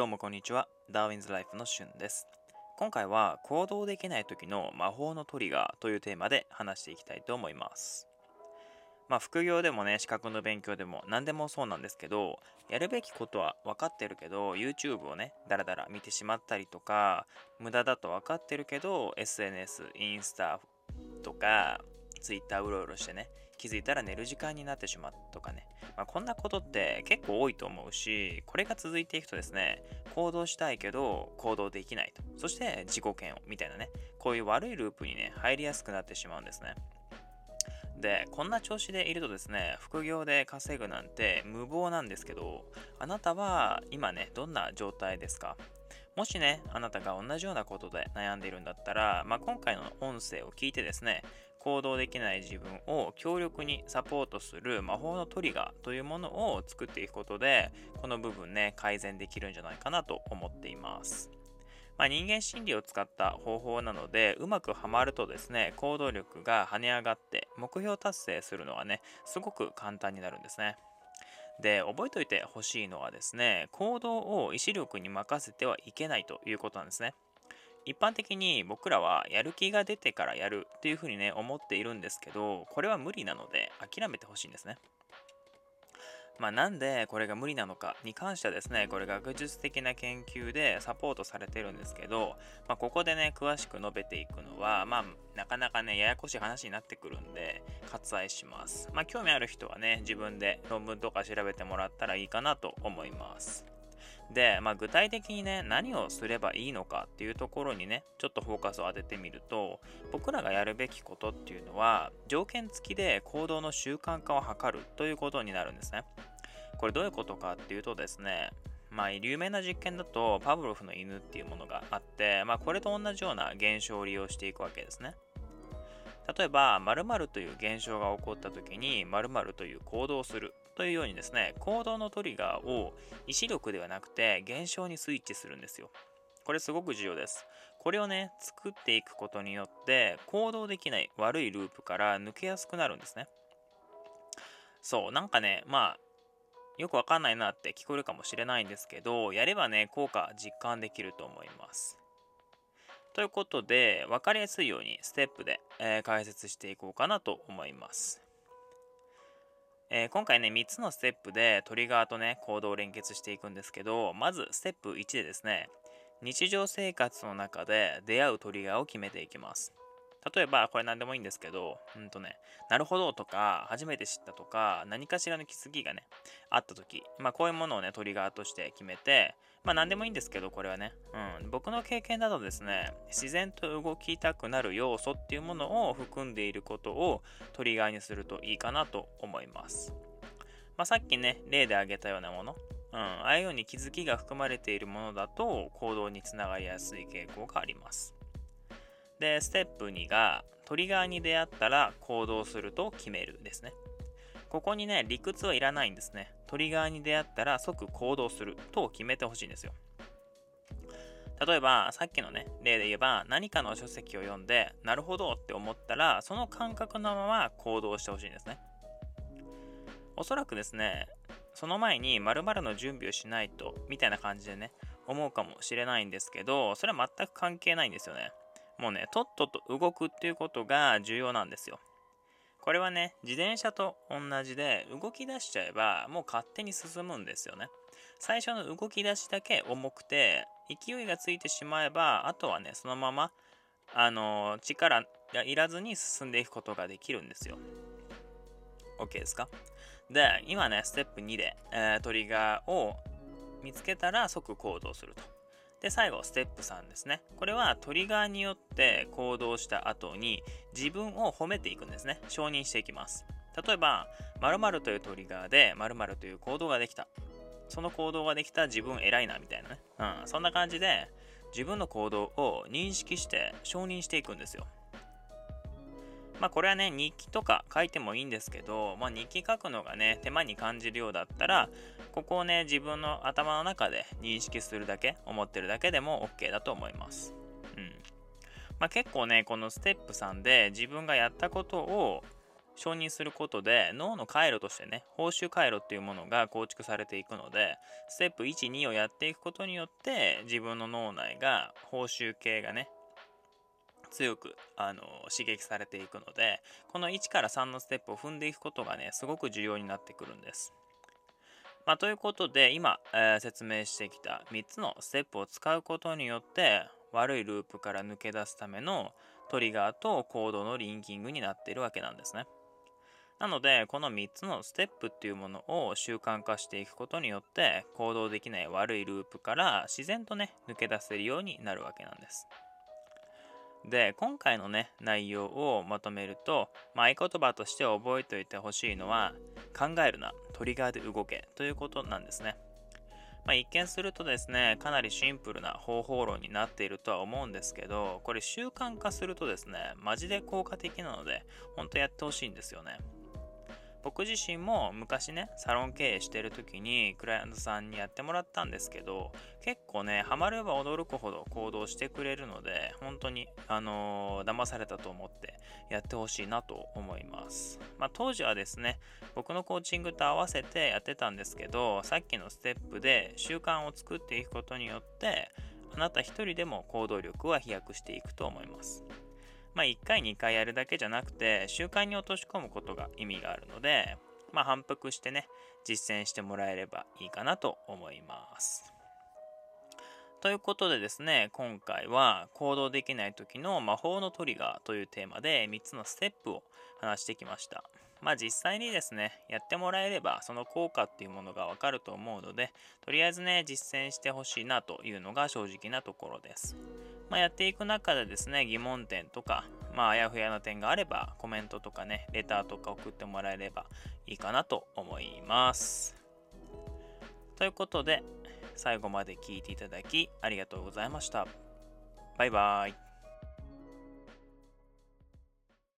どうもこんにちは。ダーウィンズライフのしゅんです。今回は行動できない時の魔法のトリガーというテーマで話していきたいと思います。まあ副業でもね、資格の勉強でも何でもそうなんですけど、やるべきことは分かってるけど、YouTube をね、だらだら見てしまったりとか、無駄だと分かってるけど、SNS、インスタとか、Twitter うろうろしてね、気づいたら寝る時間になってしまうとかね、まあ、こんなことって結構多いと思うし、これが続いていくとですね、行動したいけど行動できないと。そして自己嫌悪みたいなね、こういう悪いループにね、入りやすくなってしまうんですね。で、こんな調子でいるとですね、副業で稼ぐなんて無謀なんですけど、あなたは今ね、どんな状態ですか？もしね、あなたが同じようなことで悩んでいるんだったら、まあ、今回の音声を聞いてですね、行動できない自分を強力にサポートする魔法のトリガーというものを作っていくことで、この部分ね、改善できるんじゃないかなと思っています。まあ、人間心理を使った方法なので、うまくはまるとですね、行動力が跳ね上がって、目標達成するのはね、すごく簡単になるんですね。で、覚えておいてほしいのはですね、行動を意志力に任せてはいけないということなんですね。一般的に僕らはやる気が出てからやるっていうふうにね思っているんですけどこれは無理なので諦めてほしいんですねまあ、なんでこれが無理なのかに関してはですね、これ学術的な研究でサポートされてるんですけど、まあ、ここでね、詳しく述べていくのは、まあ、なかなかね、ややこしい話になってくるんで、割愛します。まあ、興味ある人はね、自分で論文とか調べてもらったらいいかなと思います。で、まあ、具体的にね、何をすればいいのかっていうところにね、ちょっとフォーカスを当ててみると、僕らがやるべきことっていうのは、条件付きで行動の習慣化を図るということになるんですね。これどういうことかっていうとですね、まあ、有名な実験だと、パブロフの犬っていうものがあって、まあ、これと同じような現象を利用していくわけですね。例えば、〇〇という現象が起こった時に、〇〇という行動をするというようにですね、行動のトリガーを意志力ではなくて現象にスイッチするんですよ。これすごく重要です。これをね、作っていくことによって行動できない悪いループから抜けやすくなるんですね。そう、なんかね、まあ、よくわかんないなって聞こえるかもしれないんですけど、やればね、効果実感できると思います。ということで、分かりやすいようにステップで、えー、解説していこうかなと思います。えー、今回ね、3つのステップでトリガーとね、行動を連結していくんですけど、まずステップ1でですね、日常生活の中で出会うトリガーを決めていきます。例えば、これ何でもいいんですけど、うんとね、なるほどとか、初めて知ったとか、何かしらの気づきがね、あった時、まあこういうものをね、トリガーとして決めて、まあ何でもいいんですけど、これはね、うん、僕の経験だとですね、自然と動きたくなる要素っていうものを含んでいることをトリガーにするといいかなと思います。まあさっきね、例で挙げたようなもの、うん、ああいうように気づきが含まれているものだと行動につながりやすい傾向があります。で、ステップ2が、トリガーに出会ったら行動すると決めるですね。ここにね、理屈はいらないんですね。トリガーに出会ったら即行動すると決めてほしいんですよ。例えば、さっきのね、例で言えば、何かの書籍を読んで、なるほどって思ったら、その感覚のまま行動してほしいんですね。おそらくですね、その前に〇〇の準備をしないと、みたいな感じでね、思うかもしれないんですけど、それは全く関係ないんですよね。もうね、とっとと動くっていうことが重要なんですよ。これはね、自転車と同じで、動き出しちゃえば、もう勝手に進むんですよね。最初の動き出しだけ重くて、勢いがついてしまえば、あとはね、そのまま、あの、力がいらずに進んでいくことができるんですよ。OK ですか？で、今ね、ステップ2で、えー、トリガーを見つけたら即行動すると。で、最後、ステップ3ですね。これはトリガーによって行動した後に自分を褒めていくんですね。承認していきます。例えば、〇〇というトリガーで〇〇という行動ができた。その行動ができた自分偉いなみたいなね。うん、そんな感じで自分の行動を認識して承認していくんですよ。まあこれはね、日記とか書いてもいいんですけど、まあ日記書くのがね、手間に感じるようだったら、ここをね、自分の頭の中で認識するだけ、思ってるだけでも OK だと思います。うん。まあ結構ね、このステップ3で自分がやったことを承認することで脳の回路としてね報酬回路っていうものが構築されていくのでステップ12をやっていくことによって自分の脳内が報酬系がね強くあの刺激されていくのでこの1から3のステップを踏んでいくことがねすごく重要になってくるんです。まあ、ということで今、えー、説明してきた3つのステップを使うことによって悪いループから抜け出すためのトリガーとコードのリンキングになっているわけなんですね。なので、この3つのステップっていうものを習慣化していくことによって、行動できない悪いループから自然とね、抜け出せるようになるわけなんです。で、今回のね、内容をまとめると、まあ、合言葉として覚えておいてほしいのは、考えるな、トリガーで動けということなんですね。まあ、一見するとですね、かなりシンプルな方法論になっているとは思うんですけど、これ習慣化するとですね、マジで効果的なので、本当やってほしいんですよね。僕自身も昔ねサロン経営してる時にクライアントさんにやってもらったんですけど結構ねハマれば驚くほど行動してくれるので本当にあのー、騙されたと思ってやってほしいなと思います。まあ、当時はですね僕のコーチングと合わせてやってたんですけどさっきのステップで習慣を作っていくことによってあなた一人でも行動力は飛躍していくと思います。まあ、1回2回やるだけじゃなくて習慣に落とし込むことが意味があるので、まあ、反復してね実践してもらえればいいかなと思います。ということでですね今回は行動できない時の魔法のトリガーというテーマで3つのステップを話してきました。まあ実際にですね、やってもらえればその効果っていうものがわかると思うので、とりあえずね、実践してほしいなというのが正直なところです。まあ、やっていく中でですね、疑問点とか、まあ、あやふやな点があれば、コメントとかね、レターとか送ってもらえればいいかなと思います。ということで、最後まで聞いていただきありがとうございました。バイバーイ。